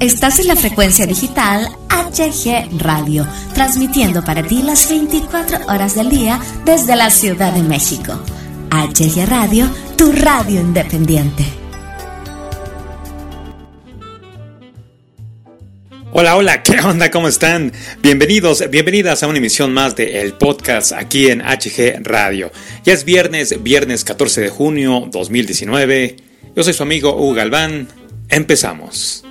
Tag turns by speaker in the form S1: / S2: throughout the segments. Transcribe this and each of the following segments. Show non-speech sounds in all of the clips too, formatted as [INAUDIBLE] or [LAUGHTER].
S1: Estás en la frecuencia digital HG Radio, transmitiendo para ti las 24 horas del día desde la Ciudad de México. HG Radio, tu radio independiente.
S2: Hola, hola, ¿qué onda? ¿Cómo están? Bienvenidos, bienvenidas a una emisión más de El Podcast aquí en HG Radio. Ya es viernes, viernes 14 de junio 2019. Yo soy su amigo Hugo Galván. Empezamos.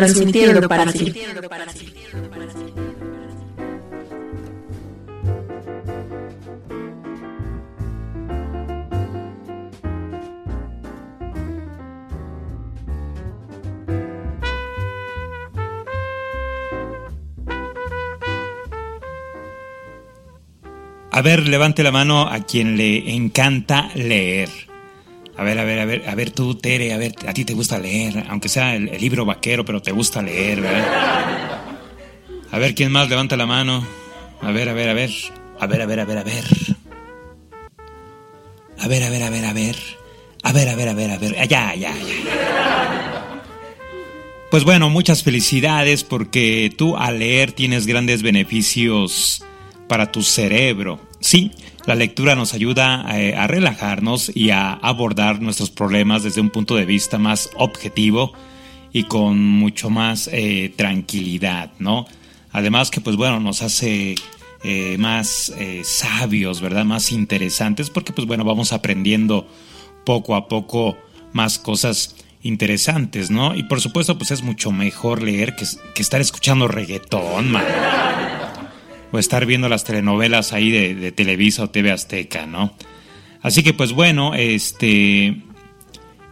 S1: Transmitiendo para ti.
S2: A ver, levante la mano a quien le encanta leer. A ver, a ver, a ver, a ver tú, Tere, a ver, a ti te gusta leer, aunque sea el, libro vaquero, pero te gusta leer, ¿verdad? A ver, ¿quién más levanta la mano? A ver, a ver, a ver. A ver, a ver, a ver, a ver. A ver, a ver, a ver, a ver. A ver, a ver, a ver, a ver. Ya, ya, ya. Pues bueno, muchas felicidades porque tú al leer tienes grandes beneficios para tu cerebro. Sí, la lectura nos ayuda eh, a, relajarnos y a abordar nuestros problemas desde un punto de vista más objetivo y con mucho más eh, tranquilidad, ¿no? Además que, pues bueno, nos hace eh, más sabios, ¿verdad? Más interesantes porque, pues bueno, vamos aprendiendo poco a poco más cosas interesantes, ¿no? Y por supuesto, pues es mucho mejor leer que, que estar escuchando reggaetón, man o estar viendo las telenovelas ahí de, Televisa o TV Azteca, ¿no? Así que pues bueno, este,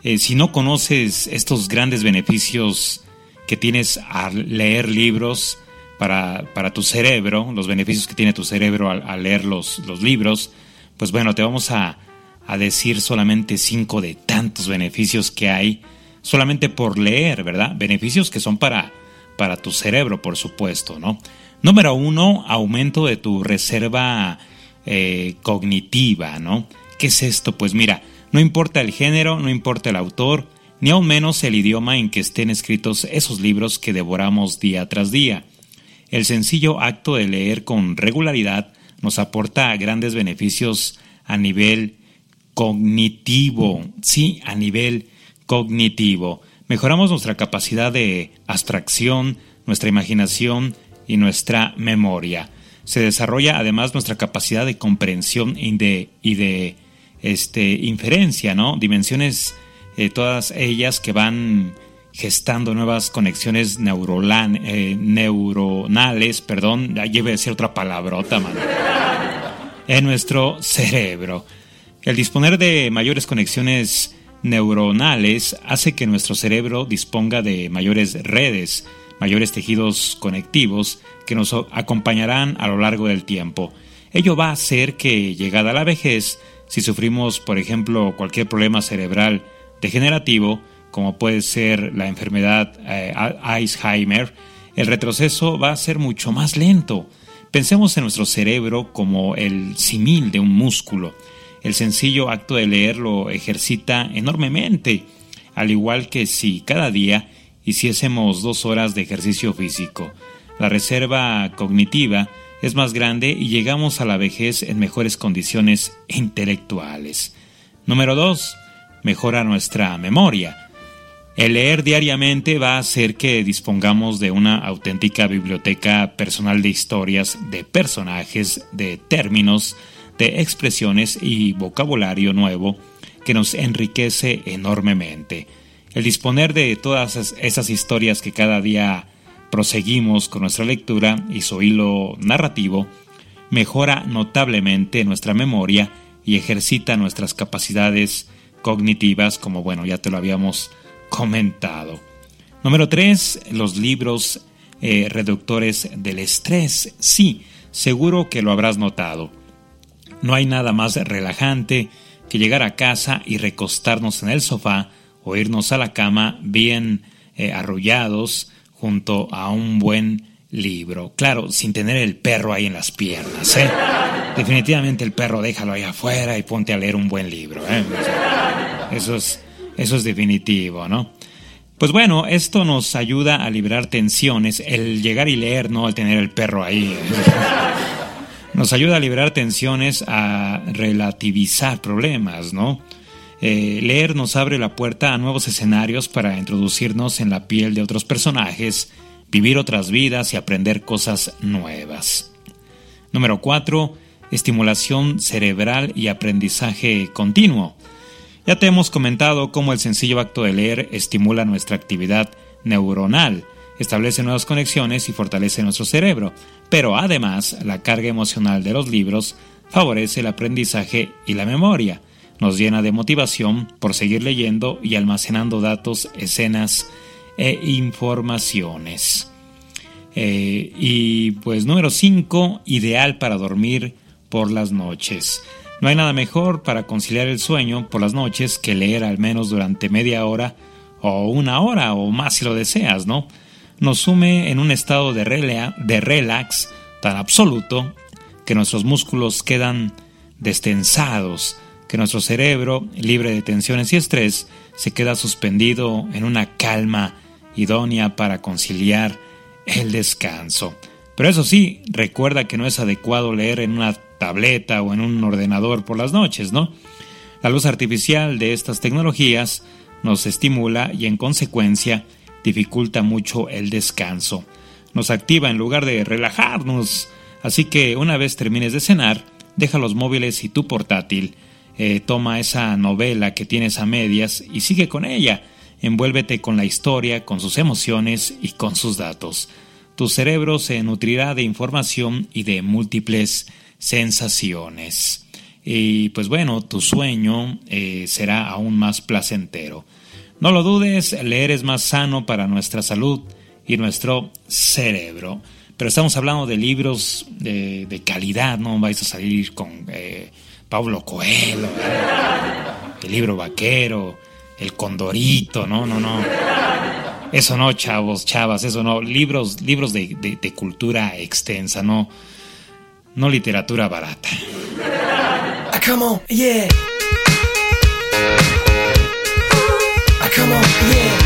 S2: eh, si no conoces estos grandes beneficios que tienes al leer libros para, tu cerebro, los beneficios que tiene tu cerebro al, leer los, los, libros, pues bueno, te vamos a, a decir solamente cinco de tantos beneficios que hay solamente por leer, ¿verdad? Beneficios que son para, para tu cerebro, por supuesto, ¿no? Número uno, aumento de tu reserva eh, cognitiva, ¿no? ¿Qué es esto? Pues mira, no importa el género, no importa el autor, ni aún menos el idioma en que estén escritos esos libros que devoramos día tras día. El sencillo acto de leer con regularidad nos aporta grandes beneficios a nivel cognitivo, sí, a nivel cognitivo. Mejoramos nuestra capacidad de abstracción, nuestra imaginación, y nuestra memoria. Se desarrolla además nuestra capacidad de comprensión y de, este, inferencia, ¿no? Dimensiones, eh, todas ellas que van gestando nuevas conexiones eh, neuronales, perdón, ya lleve a decir otra palabrota, man, en nuestro cerebro. El disponer de mayores conexiones neuronales hace que nuestro cerebro disponga de mayores redes, mayores tejidos conectivos que nos acompañarán a lo largo del tiempo. Ello va a hacer que, llegada la vejez, si sufrimos, por ejemplo, cualquier problema cerebral degenerativo, como puede ser la enfermedad eh, Alzheimer, el retroceso va a ser mucho más lento. Pensemos en nuestro cerebro como el simil de un músculo. El sencillo acto de leer lo ejercita enormemente, al igual que si cada día hiciésemos dos horas de ejercicio físico. La reserva cognitiva es más grande y llegamos a la vejez en mejores condiciones intelectuales. Número 2. Mejora nuestra memoria. El leer diariamente va a hacer que dispongamos de una auténtica biblioteca personal de historias, de personajes, de términos, de expresiones y vocabulario nuevo que nos enriquece enormemente. El disponer de todas esas historias que cada día proseguimos con nuestra lectura y su hilo narrativo mejora notablemente nuestra memoria y ejercita nuestras capacidades cognitivas, como bueno, ya te lo habíamos comentado. Número 3. Los libros eh, reductores del estrés. Sí, seguro que lo habrás notado. No hay nada más relajante que llegar a casa y recostarnos en el sofá o irnos a la cama bien eh, arrullados junto a un buen libro. Claro, sin tener el perro ahí en las piernas. ¿eh? Definitivamente el perro déjalo ahí afuera y ponte a leer un buen libro. Eso es eso es definitivo, ¿no? Pues bueno, esto nos ayuda a liberar tensiones, el llegar y leer, ¿no? Al tener el perro ahí. nos ayuda a liberar tensiones, a relativizar problemas, ¿no? Eh, leer nos abre la puerta a nuevos escenarios para introducirnos en la piel de otros personajes, vivir otras vidas y aprender cosas nuevas. Número 4. Estimulación cerebral y aprendizaje continuo. Ya te hemos comentado cómo el sencillo acto de leer estimula nuestra actividad neuronal, establece nuevas conexiones y fortalece nuestro cerebro, pero además la carga emocional de los libros favorece el aprendizaje y la memoria, nos llena de motivación por seguir leyendo y almacenando datos, escenas e informaciones. Eh, y pues número 5, ideal para dormir por las noches. No hay nada mejor para conciliar el sueño por las noches que leer al menos durante media hora o una hora o más si lo deseas, ¿no? Nos sume en un estado de, de relax tan absoluto que nuestros músculos quedan destensados, que nuestro cerebro, libre de tensiones y estrés, se queda suspendido en una calma idónea para conciliar el descanso. Pero eso sí, recuerda que no es adecuado leer en una tableta o en un ordenador por las noches, ¿no? La luz artificial de estas tecnologías nos estimula y en consecuencia dificulta mucho el descanso. Nos activa en lugar de relajarnos. Así que una vez termines de cenar, deja los móviles y tu portátil. Eh, toma esa novela que tienes a medias y sigue con ella. Envuélvete con la historia, con sus emociones y con sus datos. Tu cerebro se nutrirá de información y de múltiples sensaciones. Y pues bueno, tu sueño eh, será aún más placentero. No lo dudes, leer es más sano para nuestra salud y nuestro cerebro. Pero estamos hablando de libros de, calidad, no vais a salir con eh, Pablo Coelho, el libro vaquero, el condorito, no, no, no. Eso no, chavos, chavas, eso no. Libros, libros de, de cultura extensa, no no literatura barata.
S3: Ah, come on, yeah. Ah, come on, yeah.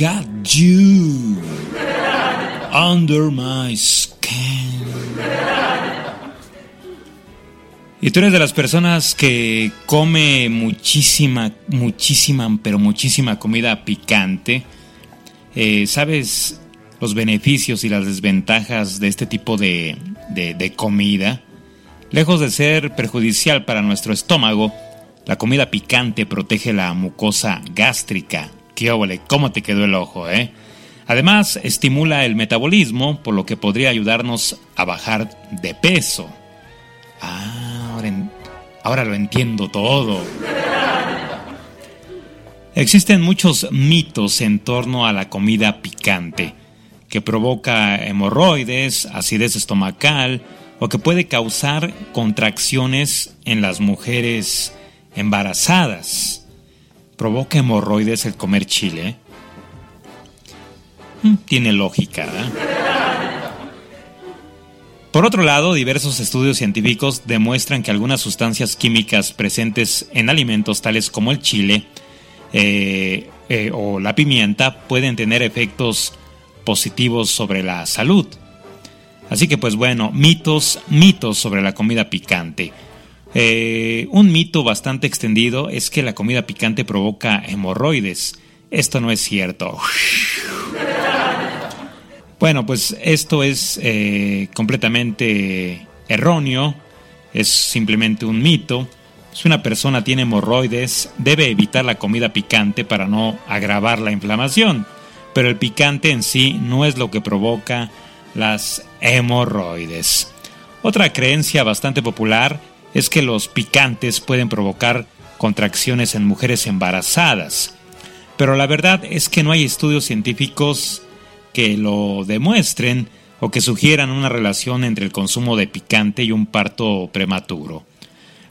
S2: Got you under my skin. Y tú eres de las personas que come muchísima, muchísima, pero muchísima comida picante. Eh, ¿Sabes los beneficios y las desventajas de este tipo de, comida? Lejos de ser perjudicial para nuestro estómago, la comida picante protege la mucosa gástrica. ¿Cómo te quedó el ojo, eh? Además, estimula el metabolismo, por lo que podría ayudarnos a bajar de peso. Ah, ahora lo entiendo todo. Existen muchos mitos en torno a la comida picante, que provoca hemorroides, acidez estomacal o que puede causar contracciones en las mujeres embarazadas. ¿Provoca hemorroides el comer chile? Mm, Tiene lógica. Por otro lado, diversos estudios científicos demuestran que algunas sustancias químicas presentes en alimentos tales como el chile eh, eh, o la pimienta pueden tener efectos positivos sobre la salud. Así que pues bueno, mitos, mitos sobre la comida picante. Eh, un mito bastante extendido es que la comida picante provoca hemorroides. Esto no es cierto. Bueno, pues esto es eh, completamente erróneo, es simplemente un mito. Si una persona tiene hemorroides, debe evitar la comida picante para no agravar la inflamación, pero el picante en sí no es lo que provoca las hemorroides. Otra creencia bastante popular es que los picantes pueden provocar contracciones en mujeres embarazadas, pero la verdad es que no hay estudios científicos que lo demuestren o que sugieran una relación entre el consumo de picante y un parto prematuro.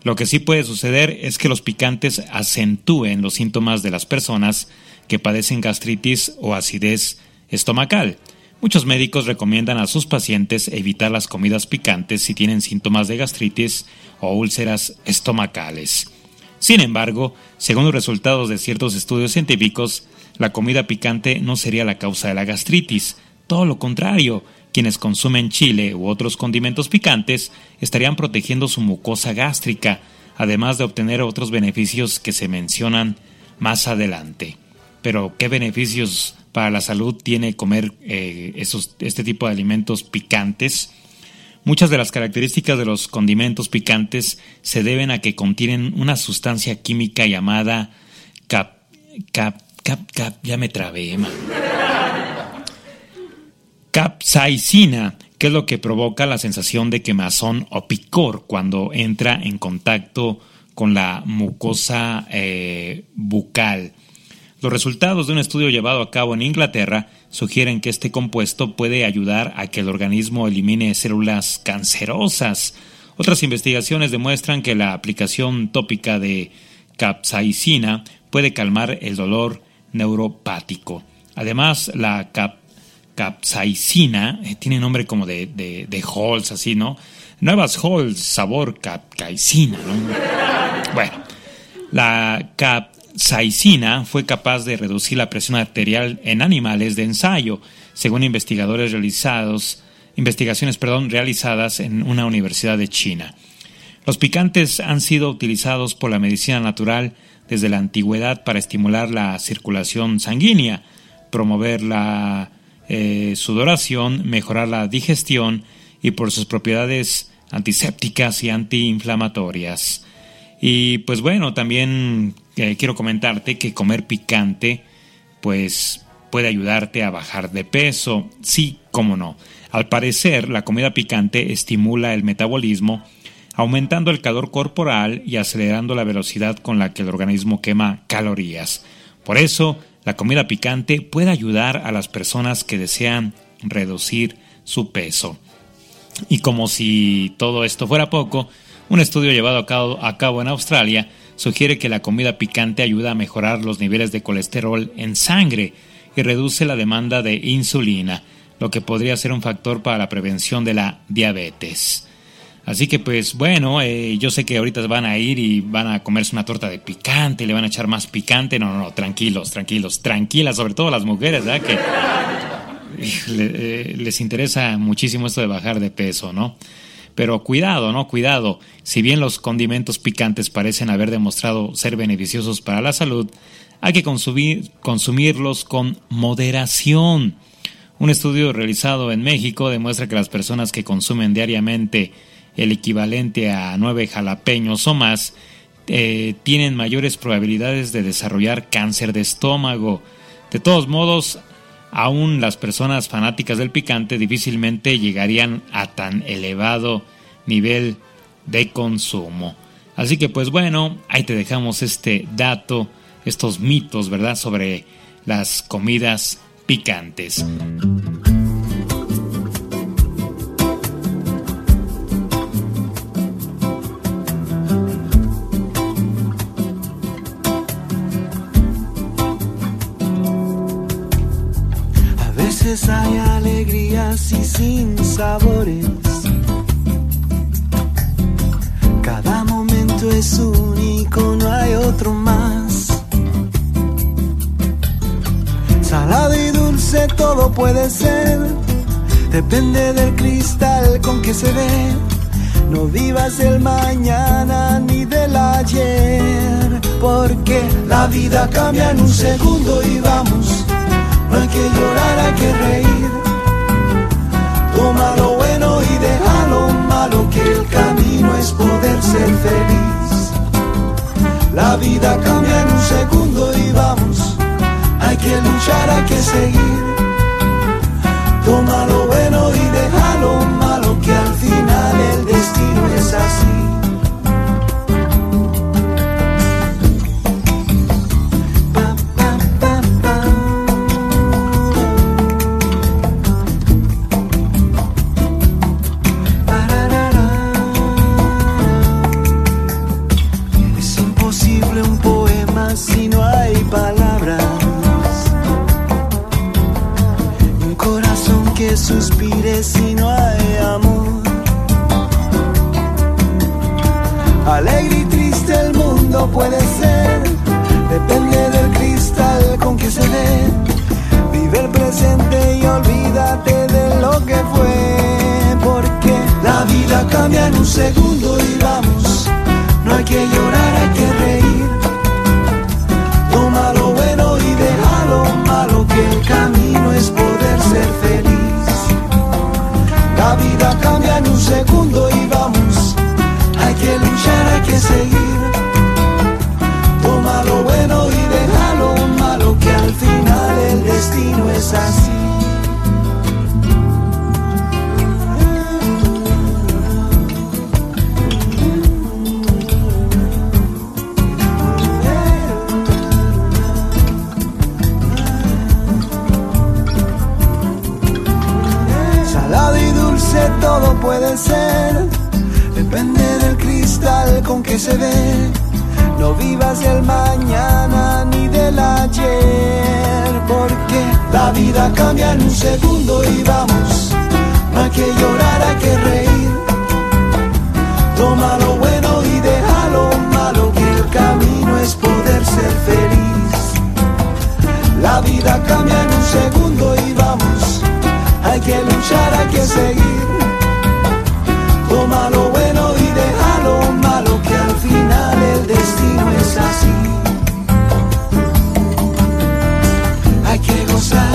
S2: Lo que sí puede suceder es que los picantes acentúen los síntomas de las personas que padecen gastritis o acidez estomacal. Muchos médicos recomiendan a sus pacientes evitar las comidas picantes si tienen síntomas de gastritis o úlceras estomacales. Sin embargo, según los resultados de ciertos estudios científicos, la comida picante no sería la causa de la gastritis. Todo lo contrario, quien Quienes consumen chile u otros condimentos picantes estarían protegiendo su mucosa gástrica, además de obtener otros beneficios que se mencionan más adelante. Pero, ¿qué beneficios para la salud tiene comer eh, este tipo de alimentos picantes? Muchas de las características de los condimentos picantes se deben a que contienen una sustancia química llamada cap, cap, cap, cap ya me trabé, capsaicina, que es lo que provoca la sensación de quemazón o picor cuando entra en contacto con la mucosa eh, bucal. Los resultados de un estudio llevado a cabo en Inglaterra sugieren que este compuesto puede ayudar a que el organismo elimine células cancerosas. Otras investigaciones demuestran que la aplicación tópica de capsaicina puede calmar el dolor neuropático. Además, la capsaicina eh, tiene nombre como de, de, de Halls, así, ¿no? Nuevas Halls, sabor capsaicina, ¿no? Bueno, la cap saicina fue capaz de reducir la presión arterial en animales de ensayo, según investigadores realizados, investigaciones perdón, realizadas en una universidad de China. Los picantes han sido utilizados por la medicina natural desde la antigüedad para estimular la circulación sanguínea, promover la eh, sudoración, mejorar la digestión y por sus propiedades antisépticas y antiinflamatorias. Y pues bueno, también quiero comentarte que comer picante pues puede ayudarte a bajar de peso. Sí, cómo no. Al parecer, la comida picante estimula el metabolismo, aumentando el calor corporal y acelerando la velocidad con la que el organismo quema calorías. Por eso, la comida picante puede ayudar a las personas que desean reducir su peso. Y como si todo esto fuera poco, un estudio llevado a cabo, en Australia sugiere que la comida picante ayuda a mejorar los niveles de colesterol en sangre y reduce la demanda de insulina, lo que podría ser un factor para la prevención de la diabetes. Así que pues bueno, eh, yo sé que ahorita van a ir y van a comerse una torta de picante, le van a echar más picante. No, no, no, tranquilos, tranquilos, tranquilas, sobre todo las mujeres, ¿verdad? Que eh, les interesa muchísimo esto de bajar de peso, ¿no? Pero cuidado, ¿no? Cuidado. Si bien los condimentos picantes parecen haber demostrado ser beneficiosos para la salud, hay que consumir, consumirlos con moderación. Un estudio realizado en México demuestra que las personas que consumen diariamente el equivalente a nueve jalapeños o más eh, tienen mayores probabilidades de desarrollar cáncer de estómago. De todos modos, aún las personas fanáticas del picante difícilmente llegarían a tan elevado nivel de consumo. Así que pues bueno, ahí te dejamos este dato, estos mitos, ¿verdad?, sobre las comidas picantes.
S4: Hay alegrías y sin sabores. Cada momento es único, no hay otro más. Salado y dulce todo puede ser, depende del cristal con que se ve. No vivas el mañana ni del ayer, porque la vida cambia en un segundo y vamos que llorar, hay que reír. Toma lo bueno y deja lo malo, que el camino es poder ser feliz. La vida cambia en un segundo y vamos, hay que luchar, hay que seguir. Toma lo bueno y deja lo malo, que al final ser, depende del cristal con que se ve. No vivas del mañana ni del ayer, porque la vida cambia en un segundo y vamos. Hay que llorar, hay que reír. Toma lo bueno y deja lo malo, que el camino es poder ser feliz. La vida cambia en un segundo y vamos. Hay que luchar, hay que seguir. Lo bueno y deja lo malo, que al final el destino es así. Hay que gozar,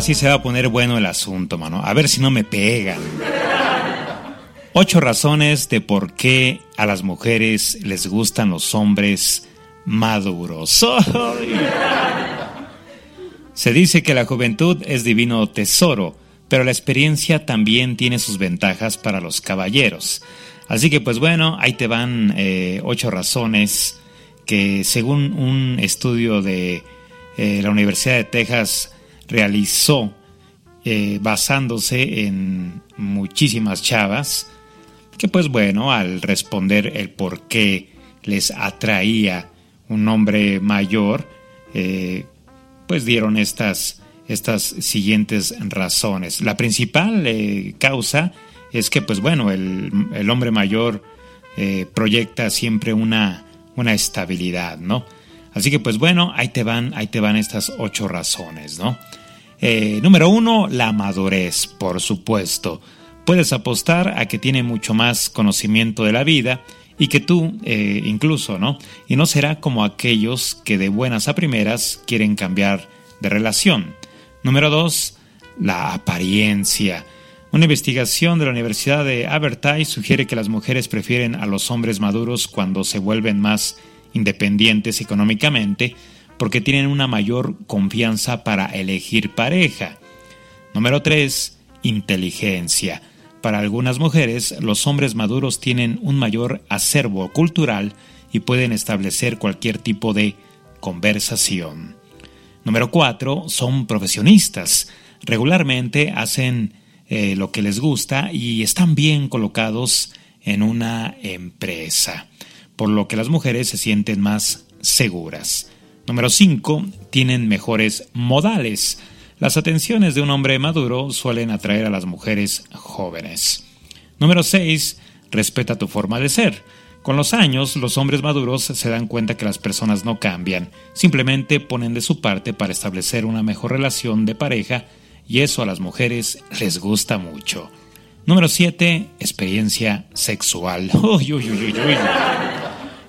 S2: Ahora sí se va a poner bueno el asunto, mano. A ver si no me pegan. Ocho razones de por qué a las mujeres les gustan los hombres maduros. Se dice que la juventud es divino tesoro, pero la experiencia también tiene sus ventajas para los caballeros. Así que pues bueno, ahí te van eh, ocho razones que según un estudio de eh, la Universidad de Texas realizó eh, basándose en muchísimas chavas, que pues bueno, al responder el por qué les atraía un hombre mayor, eh, pues dieron estas, estas siguientes razones. La principal eh, causa es que pues bueno, el, el hombre mayor proyecta siempre una, una estabilidad, ¿no? Así que pues bueno, ahí te van, ahí te van estas ocho razones, ¿no? Eh, número uno, la madurez, por supuesto. Puedes apostar a que tiene mucho más conocimiento de la vida y que tú eh, incluso, ¿no? Y no será como aquellos que de buenas a primeras quieren cambiar de relación. Número dos, la apariencia. Una investigación de la Universidad de Aberdeen sugiere que las mujeres prefieren a los hombres maduros cuando se vuelven más independientes económicamente porque tienen una mayor confianza para elegir pareja. Número 3. Inteligencia. Para algunas mujeres, los hombres maduros tienen un mayor acervo cultural y pueden establecer cualquier tipo de conversación. Número 4. Son profesionistas. Regularmente hacen eh, lo que les gusta y están bien colocados en una empresa, por lo que las mujeres se sienten más seguras. Número 5. Tienen mejores modales. Las atenciones de un hombre maduro suelen atraer a las mujeres jóvenes. Número 6. Respeta tu forma de ser. Con los años, los hombres maduros se dan cuenta que las personas no cambian, simplemente ponen de su parte para establecer una mejor relación de pareja y eso a las mujeres les gusta mucho. Número 7. Experiencia sexual. [LAUGHS] Uy, uy, uy.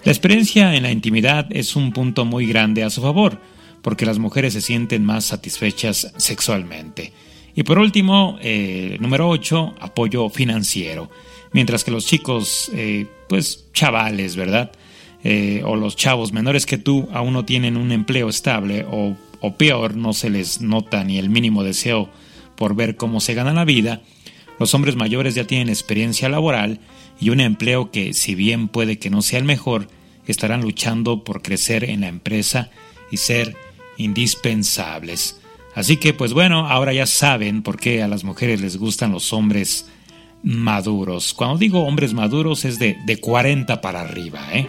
S2: La experiencia en la intimidad es un punto muy grande a su favor, porque las mujeres se sienten más satisfechas sexualmente. Y por último, eh, número 8, apoyo financiero. Mientras que los chicos, eh, pues chavales, ¿verdad? Eh, o los chavos menores que tú aún no tienen un empleo estable o, o peor, no se les nota ni el mínimo deseo por ver cómo se gana la vida, Los hombres mayores ya tienen experiencia laboral y un empleo que, si bien puede que no sea el mejor, estarán luchando por crecer en la empresa y ser indispensables. Así que, pues bueno, ahora ya saben por qué a las mujeres les gustan los hombres maduros. Cuando digo hombres maduros es de, de 40 para arriba, ¿eh?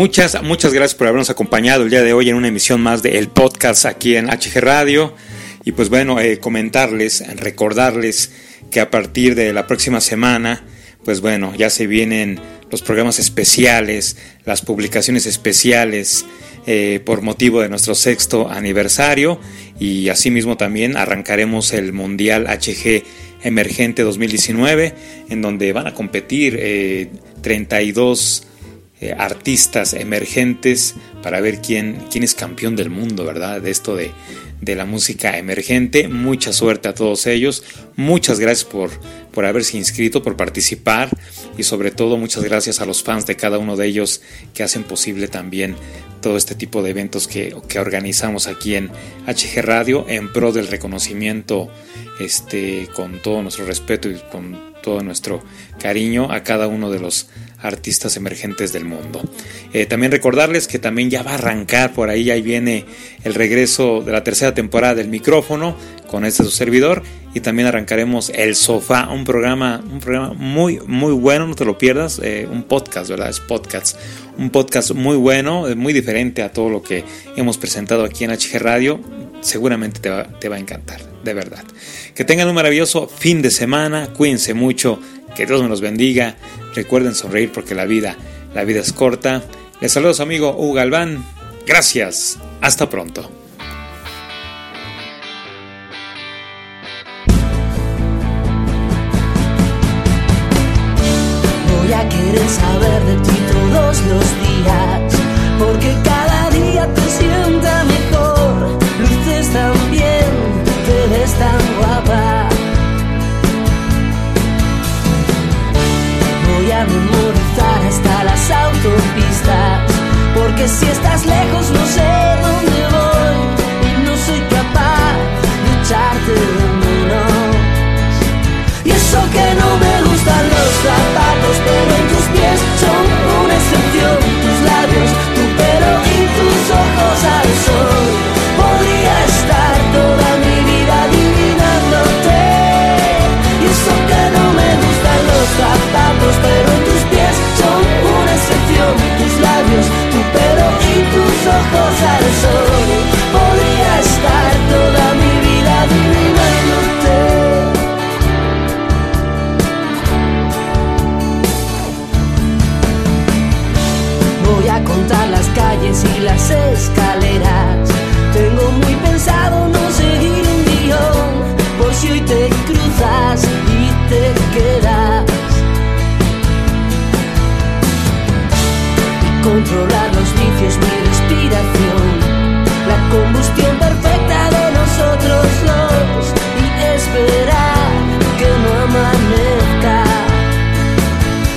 S2: Muchas, muchas gracias por habernos acompañado el día de hoy en una emisión más del podcast aquí en HG Radio. Y pues bueno, eh, comentarles, recordarles que a partir de la próxima semana, pues bueno, ya se vienen los programas especiales, las publicaciones especiales eh, por motivo de nuestro sexto aniversario y asimismo también arrancaremos el Mundial HG Emergente 2019 en donde van a competir eh, 32 eh, artistas emergentes para ver quién, quién es campeón del mundo, ¿verdad? De esto de, de la música emergente. Mucha suerte a todos ellos. Muchas gracias por, por haberse inscrito, por participar y sobre todo muchas gracias a los fans de cada uno de ellos que hacen posible también todo este tipo de eventos que, que organizamos aquí en HG Radio en pro del reconocimiento este, con todo nuestro respeto y con todo nuestro cariño a cada uno de los artistas emergentes del mundo. Eh, también recordarles que también ya va a arrancar por ahí, ahí viene el regreso de la tercera temporada del micrófono con este su servidor y también arrancaremos El Sofá, un programa, un programa muy, muy bueno, no te lo pierdas, eh, un podcast, ¿verdad? Es podcast, un podcast muy bueno, muy diferente a todo lo que hemos presentado aquí en HG Radio, seguramente te va a encantar, de verdad. Que tengan un maravilloso fin de semana, cuídense mucho, Que Dios me los bendiga. Recuerden sonreír porque la vida, la vida es corta. Les saludo a su amigo Hugo Galván. Gracias. Hasta pronto.
S3: Voy a querer saber de ti todos los días, porque controlar los vicios, mi respiración. La combustión perfecta de nosotros dos. Y esperar que no amanezca.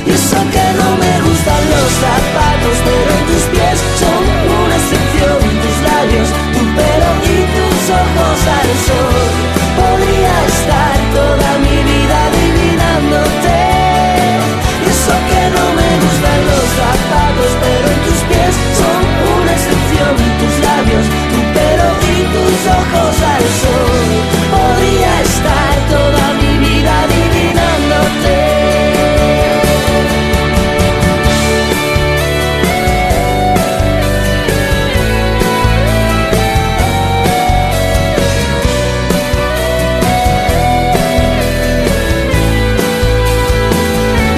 S3: Y eso que no me gustan los zapatos, pero tus pies son una excepción. Tus labios, tu pelo y tus ojos al sol. Ojos al sol. Podría estar toda mi vida adivinándote.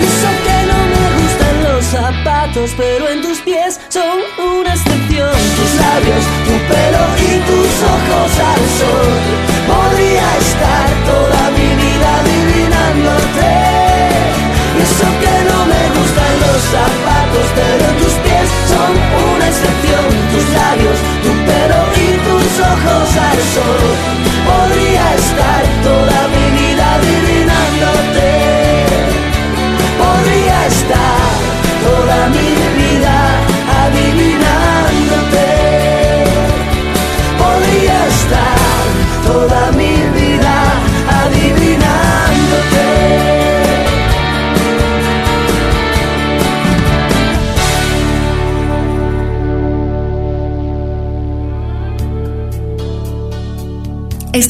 S3: Y que no me gustan los zapatos, pero en tus pies son una